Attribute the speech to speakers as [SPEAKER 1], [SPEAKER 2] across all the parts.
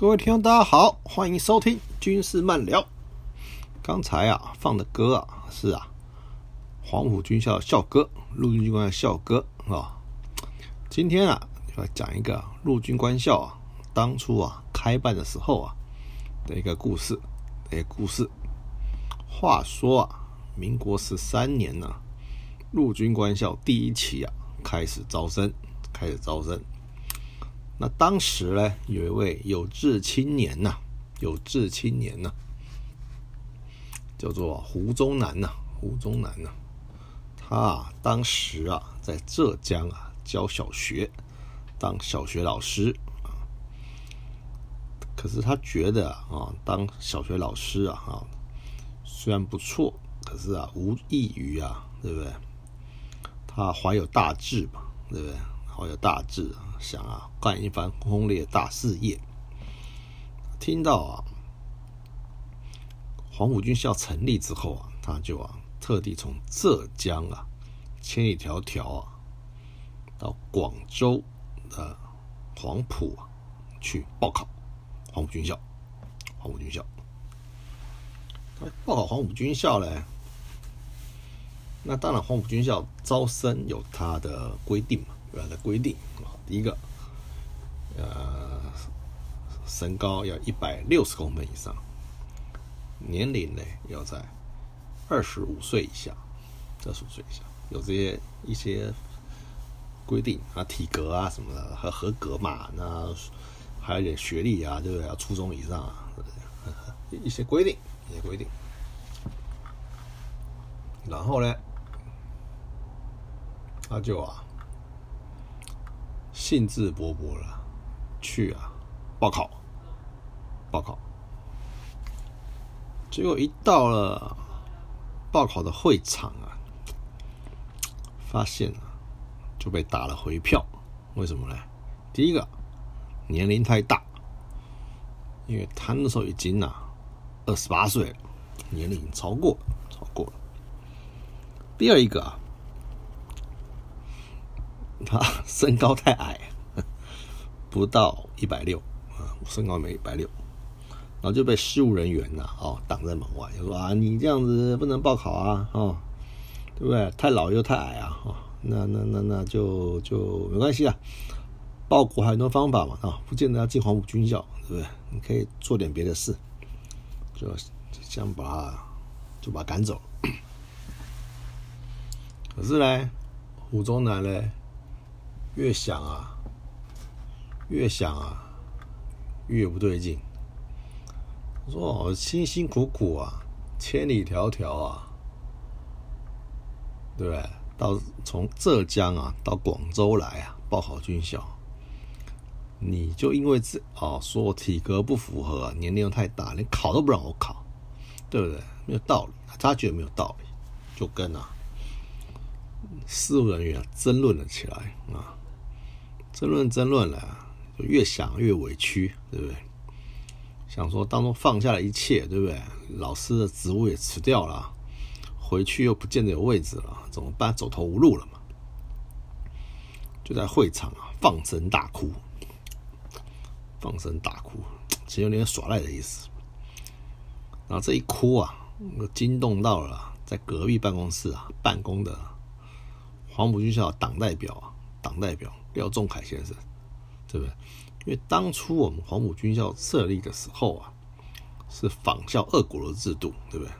[SPEAKER 1] 各位听众，大家好，欢迎收听军事漫聊。刚才啊放的歌啊是啊黄埔军校校歌，陆军军官校歌啊。今天啊要讲一个陆军官校啊当初啊开办的时候啊的一个故事，一个故事。话说啊，民国十三年呢，陆军官校第一期啊开始招生，开始招生。那当时呢，有一位有志青年呐，有志青年呐，叫做胡宗南呐，胡宗南呐，他啊，当时啊，在浙江啊教小学，当小学老师啊。可是他觉得啊，当小学老师啊，哈，虽然不错，可是啊，无异于啊，对不对？他怀有大志嘛，对不对？怀有大志。想啊，干一番轰烈大事业。听到啊，黄埔军校成立之后啊，他就啊，特地从浙江啊，千里迢迢啊，到广州的黄埔啊，去报考黄埔军校。黄埔军校，他报考黄埔军校嘞，那当然，黄埔军校招生有它的规定嘛，有它的规定啊。第一个，呃，身高要一百六十公分以上，年龄呢要在二十五岁以下，二十五岁以下有这些一些规定啊，体格啊什么的和合格嘛，那还有点学历啊，就是？要初中以上啊，一些规定，一些规定。然后呢，他就啊。兴致勃勃了，去啊，报考，报考。结果一到了报考的会场啊，发现啊，就被打了回票。为什么呢？第一个，年龄太大，因为他那时候已经啊二十八岁了，年龄已经超过，超过了。第二一个啊。他 身高太矮，不到一百六啊，身高没一百六，然后就被事务人员呐哦挡在门外，就说啊你这样子不能报考啊哦，对不对？太老又太矮啊哦，那那那那就就没关系啊，报国还有很多方法嘛啊，不见得要进黄埔军校，对不对？你可以做点别的事，就这样把就把赶走。可是呢，胡宗南呢？越想啊，越想啊，越不对劲。我说我辛辛苦苦啊，千里迢迢啊，对不对？到从浙江啊到广州来啊，报考军校，你就因为这哦，说我体格不符合，年龄又太大，连考都不让我考，对不对？没有道理，他觉得没有道理，就跟啊事务人员争论了起来啊。争论争论了，就越想越委屈，对不对？想说当中放下了一切，对不对？老师的职务也辞掉了，回去又不见得有位置了，怎么办？走投无路了嘛？就在会场啊，放声大哭，放声大哭，其实有点耍赖的意思。然后这一哭啊，惊动到了在隔壁办公室啊办公的黄埔军校党代表啊，党代表。廖仲恺先生，对不对？因为当初我们黄埔军校设立的时候啊，是仿效俄国的制度，对不对？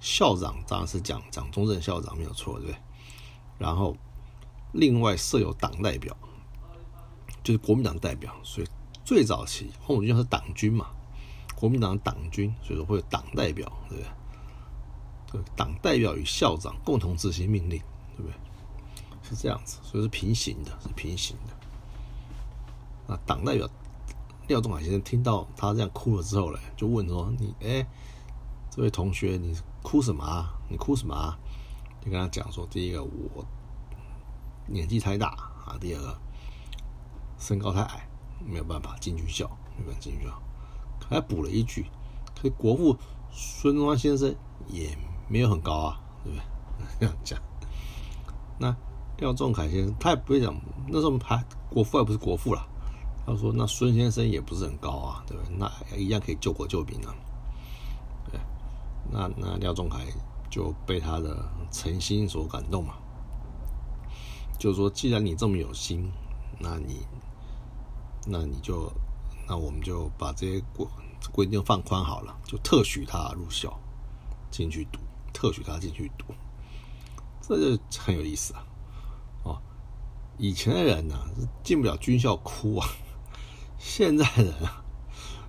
[SPEAKER 1] 校长当然是讲蒋中正校长没有错，对不对？然后另外设有党代表，就是国民党代表，所以最早期黄埔军校是党军嘛，国民党党军，所以说会有党代表，对不对？对，党代表与校长共同执行命令，对不对？是这样子，所以是平行的，是平行的。那党代表廖仲恺先生听到他这样哭了之后呢，就问说：“你哎，这位同学，你哭什么啊？你哭什么啊？”就跟他讲说：“第一个，我年纪太大啊；第二个，身高太矮，没有办法进军校，没办法进军校。”还补了一句：“可是国父孙中山先生也没有很高啊，对不对？” 这样讲，那。廖仲恺先生，他也不会讲，那时候还国父还不是国父了，他说：“那孙先生也不是很高啊，对不对？那一样可以救国救民啊。”对，那那廖仲恺就被他的诚心所感动嘛，就是说，既然你这么有心，那你那你就那我们就把这些规规定放宽好了，就特许他入校进去读，特许他进去读，这就很有意思啊。以前的人呢进不了军校哭啊。现在人啊，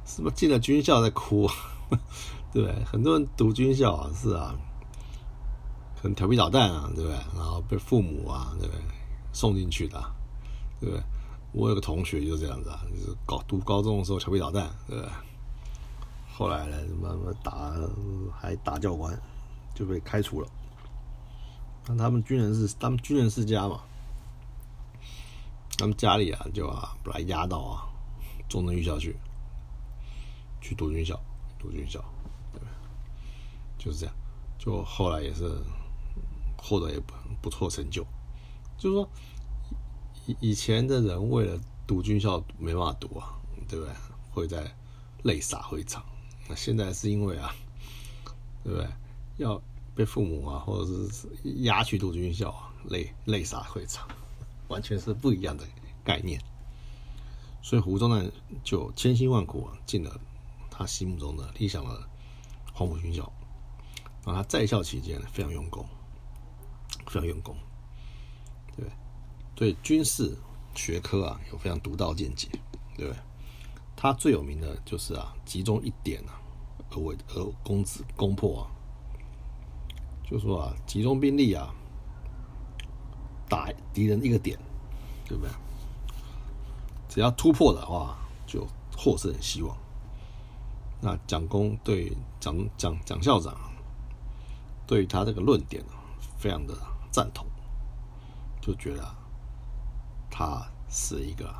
[SPEAKER 1] 什么进了军校在哭，啊 对？很多人读军校啊，是啊，可能调皮捣蛋啊，对不对？然后被父母啊，对不对？送进去的，对不对？我有个同学就这样子啊，就是高读高中的时候调皮捣蛋，对不对？后来呢，什么打还打教官，就被开除了。那他们军人是他们军人世家嘛，他们家里啊，就啊把他压到啊。中正预校去，去读军校，读军校，对就是这样，就后来也是获得也不不错成就。就是说，以以前的人为了读军校没办法读啊，对不对？会在泪洒会场。那现在是因为啊，对不对？要被父母啊，或者是压去读军校啊，泪泪洒会场，完全是不一样的概念。所以胡宗南就千辛万苦啊进了他心目中的理想的黄埔军校，然后他在校期间非常用功，非常用功，对对？军事学科啊有非常独到见解，对不对？他最有名的就是啊集中一点啊而为而攻之攻破啊，就说啊集中兵力啊打敌人一个点，对不对？只要突破的话，就获胜希望。那蒋公对蒋蒋蒋校长对他这个论点非常的赞同，就觉得他是一个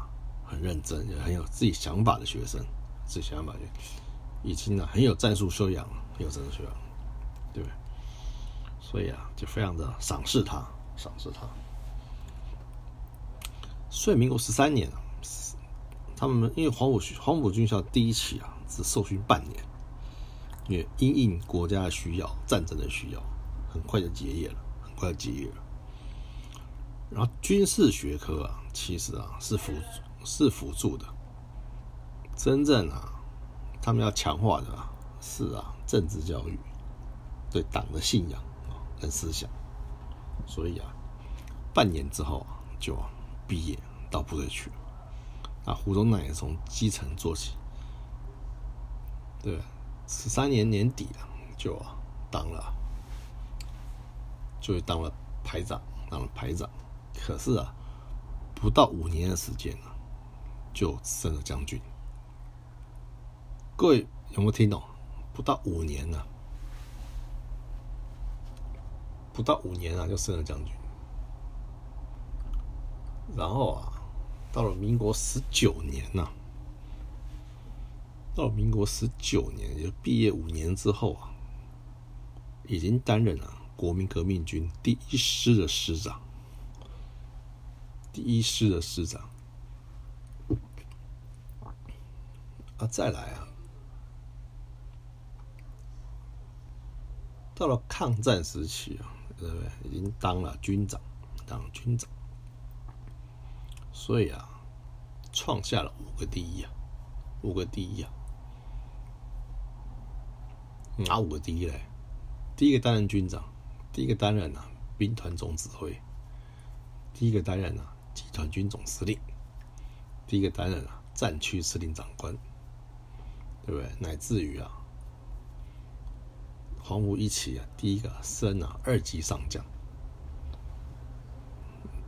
[SPEAKER 1] 很认真、也很有自己想法的学生，自己想法就已经呢很有战术修养，很有战术修养，对不对？所以啊，就非常的赏识他，赏识他。所以民国十三年。他们因为黄埔黄埔军校第一期啊，只受训半年，因为因应国家的需要、战争的需要，很快就结业了，很快就结业了。然后军事学科啊，其实啊是辅是辅助的，真正啊，他们要强化的是啊政治教育，对党的信仰啊跟思想。所以啊，半年之后啊就毕业到部队去了。啊，胡宗南也从基层做起，对，十三年年底啊，就当了，就当了排长，当了排长。可是啊，不到五年的时间啊，就升了将军。各位有没有听懂？不到五年呢，不到五年啊，就升了将军。然后啊。到了民国十九年呐，到了民国十九年，也就毕业五年之后啊，已经担任了国民革命军第一师的师长，第一师的师长。啊，再来啊，到了抗战时期啊，对不对？已经当了军长，当军长。所以啊，创下了五个第一啊，五个第一啊，哪五个第一嘞？第一个担任军长，第一个担任啊兵团总指挥，第一个担任啊集团军总司令，第一个担任啊战区司令长官，对不对？乃至于啊黄埔一期啊第一个升啊二级上将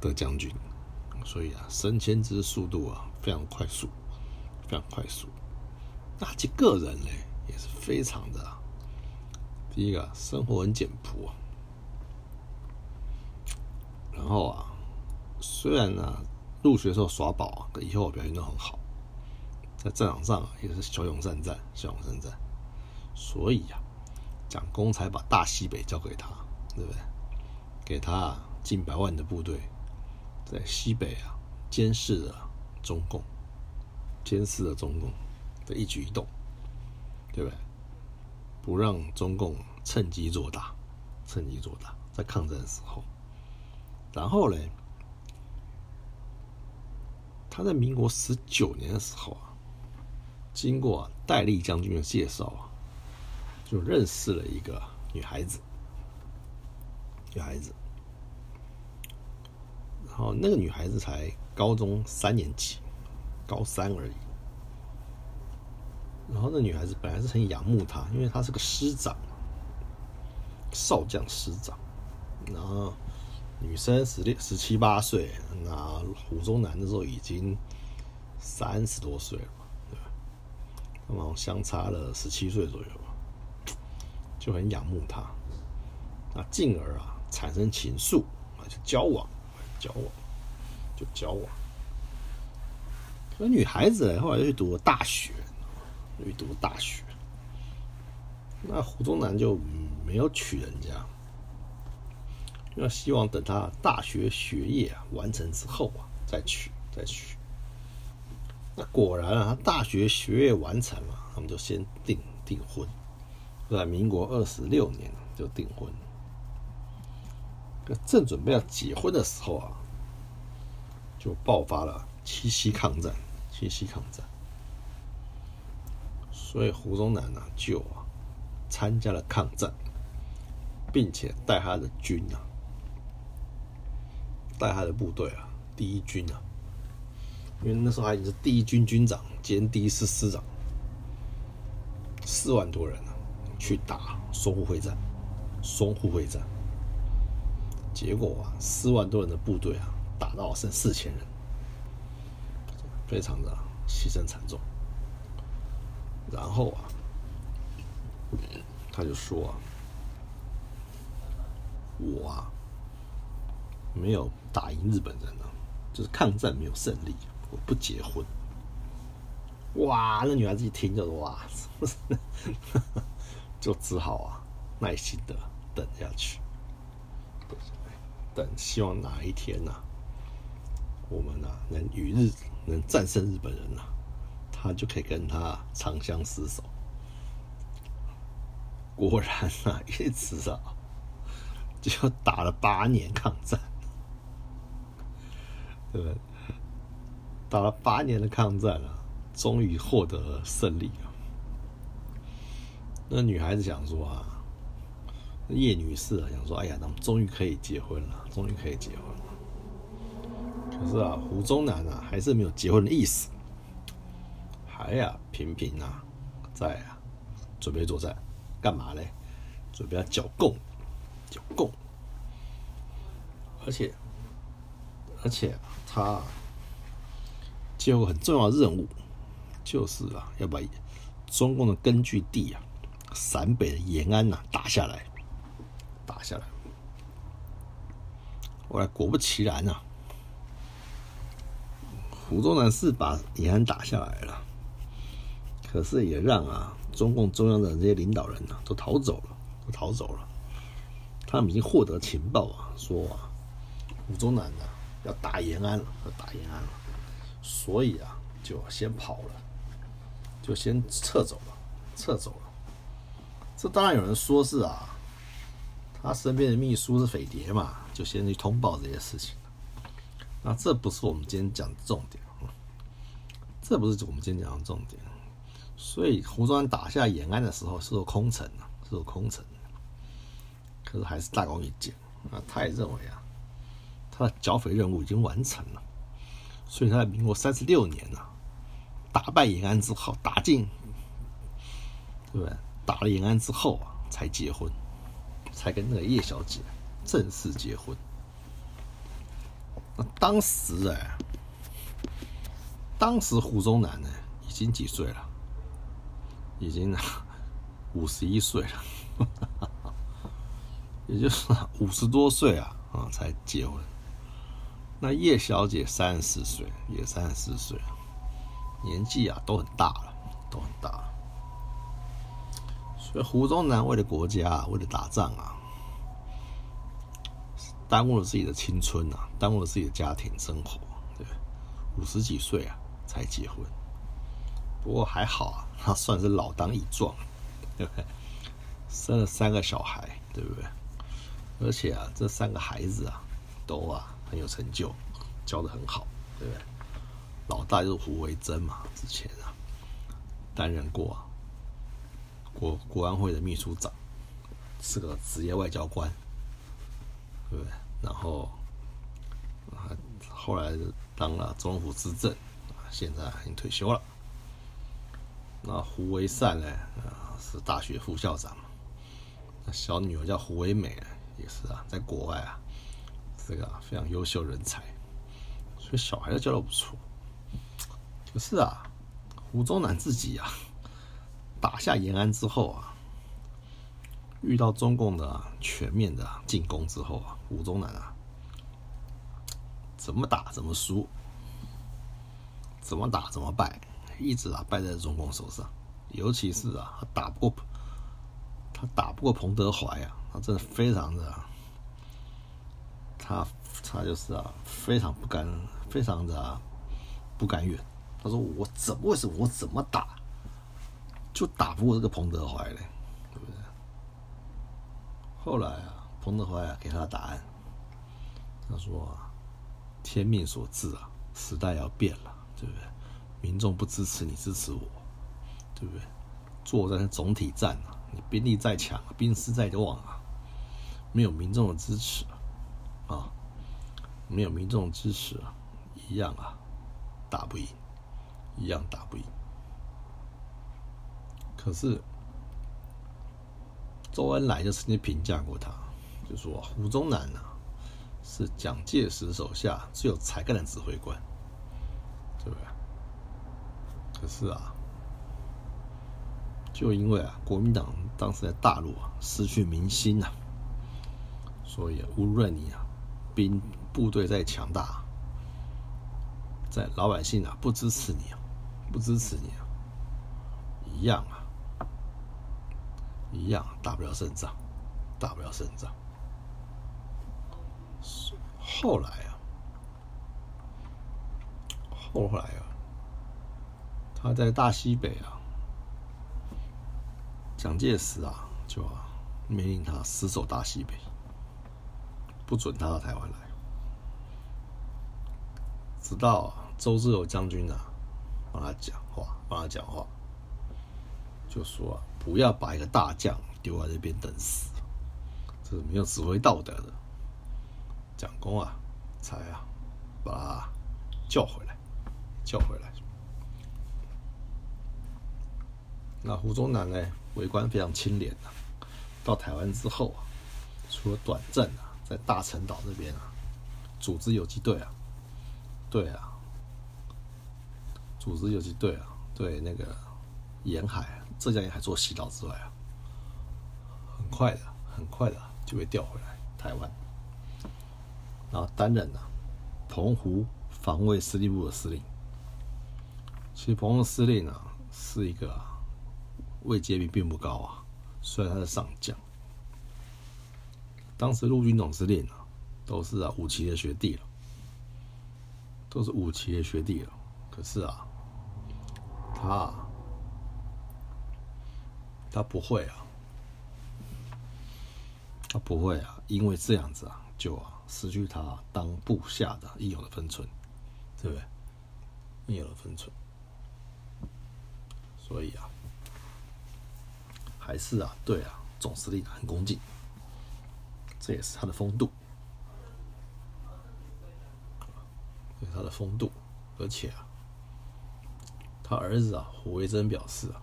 [SPEAKER 1] 的将军。所以啊，升迁之速度啊非常快速，非常快速。那其个人呢也是非常的。第一个生活很简朴啊，然后啊，虽然呢入学时候耍宝啊，以后表现都很好，在战场上啊也是骁勇善战，骁勇善战。所以呀，蒋公才把大西北交给他，对不对？给他近百万的部队。在西北啊，监视着中共，监视了中共的一举一动，对不对？不让中共趁机做大，趁机做大，在抗战的时候。然后呢，他在民国十九年的时候啊，经过戴笠将军的介绍啊，就认识了一个女孩子，女孩子。然后那个女孩子才高中三年级，高三而已。然后那女孩子本来是很仰慕他，因为他是个师长，少将师长。然后女生十六、十七八岁，那胡宗南那时候已经三十多岁了嘛，对吧？他们相差了十七岁左右吧，就很仰慕他，那进而啊产生情愫啊，就交往。交往就交往，女孩子后来又去读了大学，又去读大学。那胡宗南就没有娶人家，因为希望等他大学学业啊完成之后啊再娶再娶。那果然啊，他大学学业完成了，他们就先订订婚，在民国二十六年就订婚。正准备要结婚的时候啊，就爆发了七夕抗战。七夕抗战，所以胡宗南呢就啊参加了抗战，并且带他的军啊，带他的部队啊，第一军啊，因为那时候他已经是第一军军长兼第一师师长，四万多人啊，去打淞沪会战，淞沪会战。结果啊，四万多人的部队啊，打到剩四千人，非常的牺牲惨重。然后啊，他就说啊，我啊，没有打赢日本人啊，就是抗战没有胜利，我不结婚。哇，那女孩子一听就说哇，就只好啊，耐心的等下去。等，希望哪一天呐，我们呐能与日能战胜日本人呐，他就可以跟他长相厮守。果然啊，一直啊，就打了八年抗战，对不对？打了八年的抗战啊，终于获得胜利啊。那女孩子想说啊。叶女士啊，想说：“哎呀，咱们终于可以结婚了，终于可以结婚了。”可是啊，胡宗南啊，还是没有结婚的意思，还呀，频频啊，在啊，准备作战，干嘛嘞？准备要剿共，剿共。而且，而且他接有很重要的任务，就是啊，要把中共的根据地啊，陕北的延安呐，打下来。打下来，后来果不其然呐，胡宗南是把延安打下来了，可是也让啊中共中央的这些领导人呐都逃走了，都逃走了。他们已经获得情报啊，说啊胡宗南呢要打延安了，要打延安了，所以啊就先跑了，就先撤走了，撤走了。这当然有人说是啊。他身边的秘书是匪谍嘛，就先去通报这些事情。那这不是我们今天讲的重点，这不是我们今天讲的重点。所以胡宗南打下延安的时候是做空城啊，是做空城。可是还是大功一件啊，他也认为啊，他的剿匪任务已经完成了。所以他在民国三十六年呐，打败延安之后，打进，对不对？打了延安之后啊，才结婚。才跟那个叶小姐正式结婚。那当时哎，当时胡宗南呢已经几岁了？已经五十一岁了，也就是五十多岁啊啊才结婚。那叶小姐三十四岁，也三十四岁，年纪啊都很大了，都很大了。所以胡宗南为了国家，为了打仗啊，耽误了自己的青春啊，耽误了自己的家庭生活，对五十几岁啊才结婚，不过还好啊，他 算是老当益壮，对不对？生了三个小孩，对不对？而且啊，这三个孩子啊，都啊很有成就，教的很好，对不对？老大就是胡维珍嘛，之前啊担任过国国安会的秘书长，是个职业外交官，对不对？然后啊，后来当了中府资政，现在已经退休了。那胡维善呢？啊，是大学副校长。那小女儿叫胡维美，也是啊，在国外啊，这个非常优秀人才，所以小孩都教的不错。可是啊，胡宗南自己啊，打下延安之后啊，遇到中共的全面的进攻之后啊，吴宗南啊，怎么打怎么输，怎么打怎么败。一直啊败在中共手上，尤其是啊他打不过，他打不过彭德怀啊，他真的非常的，他他就是啊非常不甘，非常的不甘愿。他说我怎么为什么我怎么打，就打不过这个彭德怀嘞，对不对？后来啊彭德怀啊给他答案，他说天命所致啊时代要变了，对不对？民众不支持你，支持我，对不对？作战总体战啊，你兵力再强，兵势再旺啊，没有民众的支持啊，没有民众支持啊，一样啊，打不赢，一样打不赢。可是周恩来就曾经评价过他，就说胡宗南啊，是蒋介石手下最有才干的指挥官，对不对？可是啊，就因为啊，国民党当时在大陆啊失去民心啊，所以无论你啊兵部队再强大，在老百姓啊不支持你啊，不支持你啊，一样啊，一样打不了胜仗，打不了胜仗。后来啊，后来啊。他在大西北啊，蒋介石啊，就命令他死守大西北，不准他到台湾来。直到周志友将军啊，帮他讲话，帮他讲话，就说啊不要把一个大将丢在这边等死，这是没有指挥道德的。蒋公啊，才啊，把他叫回来，叫回来。那胡宗南呢？为官非常清廉呐。到台湾之后啊，除了短暂啊，在大陈岛那边啊，组织游击队啊，对啊，组织游击队啊，对那个沿海浙江沿海做洗脑之外啊，很快的，很快的就被调回来台湾，然后担任了澎湖防卫司令部的司令。其实澎湖司令呢，是一个。位阶比并不高啊，虽然他是上将。当时陆军总司令啊，都是啊五奇的学弟了，都是五奇的学弟了。可是啊，他他不会啊，他不会啊，因为这样子啊，就啊失去他当部下的应有的分寸，对不对？应有的分寸，所以啊。还是啊，对啊，总司令很恭敬，这也是他的风度，他的风度。而且啊，他儿子啊，胡维珍表示啊，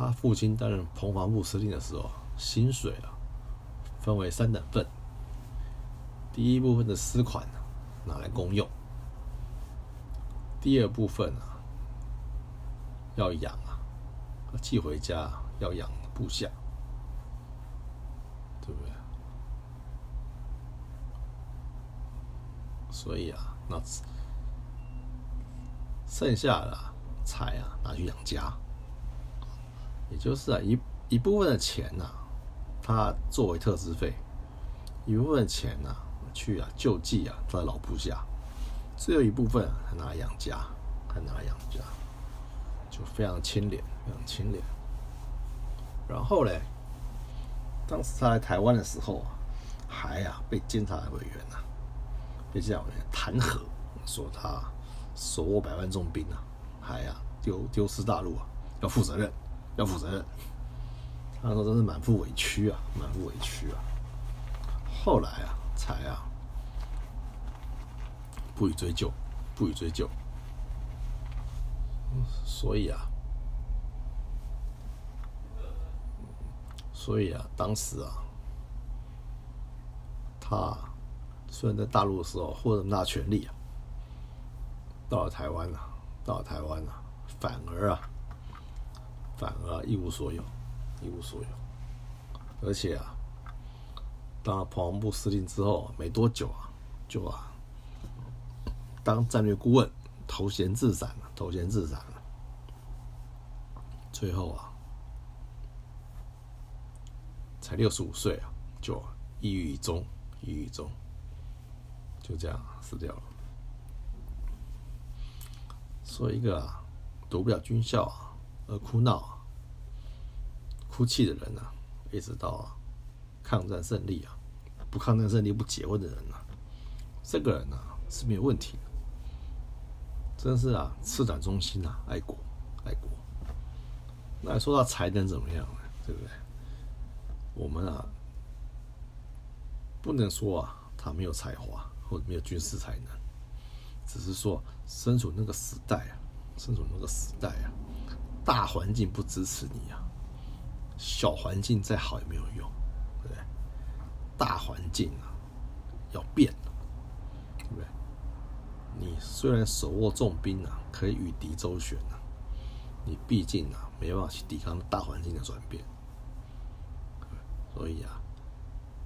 [SPEAKER 1] 他父亲担任澎防部司令的时候，薪水啊分为三等份，第一部分的私款拿来公用，第二部分啊。要养啊，寄回家要养部下，对不对？所以啊，那剩下的财啊拿去养家，也就是啊一一部分的钱呐，他作为特支费，一部分钱呐去啊救济啊他的老部下，只有一部分还拿来养家，还拿来养家，就非常清廉，非常清廉。然后嘞，当时他来台湾的时候啊，还啊被监察委员呐，被监察委员弹劾，说他手握百万重兵啊，还啊丢丢失大陆啊，要负责任，要负责任。他说真是满腹委屈啊，满腹委屈啊。后来啊，才啊。不予追究，不予追究。所以啊，所以啊，当时啊，他虽然在大陆的时候获得那么大权力啊，到了台湾啊，到了台湾啊，反而啊，反而一无所有，一无所有。而且啊，当了跑防部司令之后没多久啊，就啊。当战略顾问，头衔自散了，头衔自散了。最后啊，才六十五岁啊，就抑郁中，抑郁中，就这样死掉了。说一个啊，读不了军校啊，而哭闹、哭泣的人啊，一直到，抗战胜利啊，不抗战胜利不结婚的人啊，这个人呢是没有问题的。真是啊，赤胆忠心啊，爱国爱国。那说到才能怎么样呢？对不对？我们啊，不能说啊，他没有才华或者没有军事才能，只是说身处那个时代啊，身处那个时代啊，大环境不支持你啊，小环境再好也没有用，对不对？大环境啊，要变。对不对你虽然手握重兵啊，可以与敌周旋啊，你毕竟啊没办法去抵抗大环境的转变，所以啊，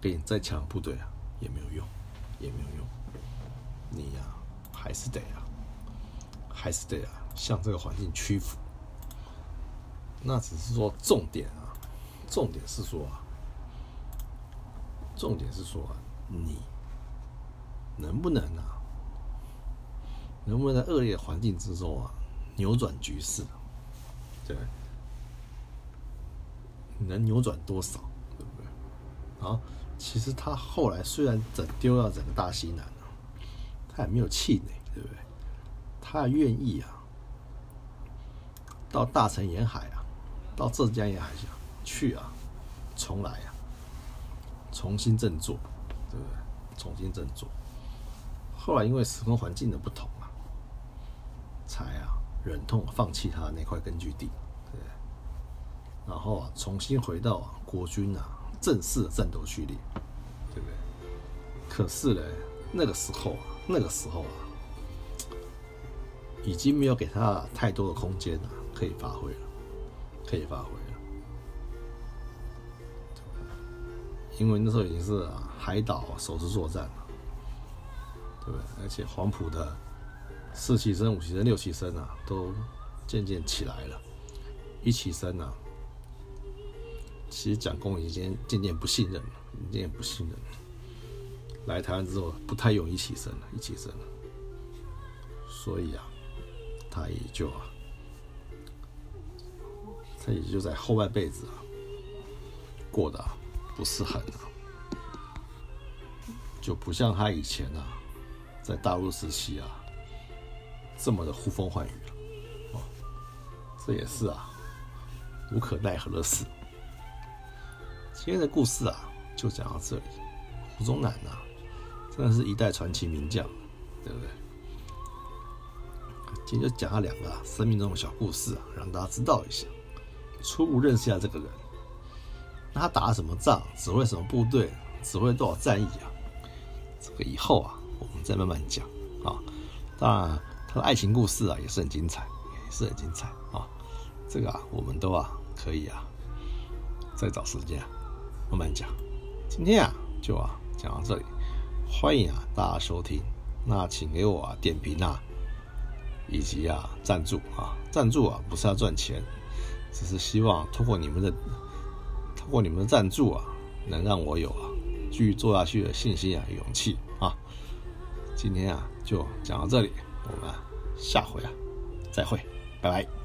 [SPEAKER 1] 给你再强的部队啊也没有用，也没有用，你呀还是得啊，还是得啊向这个环境屈服。那只是说重点啊，重点是说啊，重点是说你能不能啊？能不能在恶劣环境之中啊扭转局势？对，能扭转多少？对不对？啊，其实他后来虽然整丢了整个大西南啊，他也没有气馁，对不对？他愿意啊，到大城沿海，到浙江沿海去去啊，重来啊，重新振作，对不对？重新振作。后来因为时空环境的不同啊。才啊，忍痛放弃他那块根据地，对，然后啊，重新回到啊国军啊正式的战斗序列，对不对？可是呢，那个时候啊，那个时候啊，已经没有给他太多的空间了，可以发挥了，可以发挥了，因为那时候已经是海岛首次作战了，对不对？而且黄埔的。四期生、五期生、六期生啊，都渐渐起来了。一期生啊，其实蒋公已经渐渐不信任了，渐渐不信任了。来台湾之后，不太用一起生了，一起生了。所以啊，他也就啊，他也就在后半辈子啊，过得不是很，就不像他以前啊，在大陆时期啊。这么的呼风唤雨了，哦，这也是啊无可奈何的事。今天的故事啊，就讲到这里。胡宗南呐，真的是一代传奇名将，对不对？今天就讲了两个生命中的小故事啊，让大家知道一下，初步认识一下这个人。那他打什么仗，指挥什么部队，指挥多少战役啊？这个以后啊，我们再慢慢讲啊。当然。他的爱情故事啊，也是很精彩，也是很精彩啊。这个啊，我们都啊可以啊，再找时间啊慢慢讲。今天啊，就啊讲到这里，欢迎啊大家收听。那请给我啊点评啊，以及啊赞助啊，赞助啊不是要赚钱，只是希望通过你们的，通过你们的赞助啊，能让我有啊继续做下去的信心啊勇气啊。今天啊就讲到这里，我们下回啊再会，拜拜。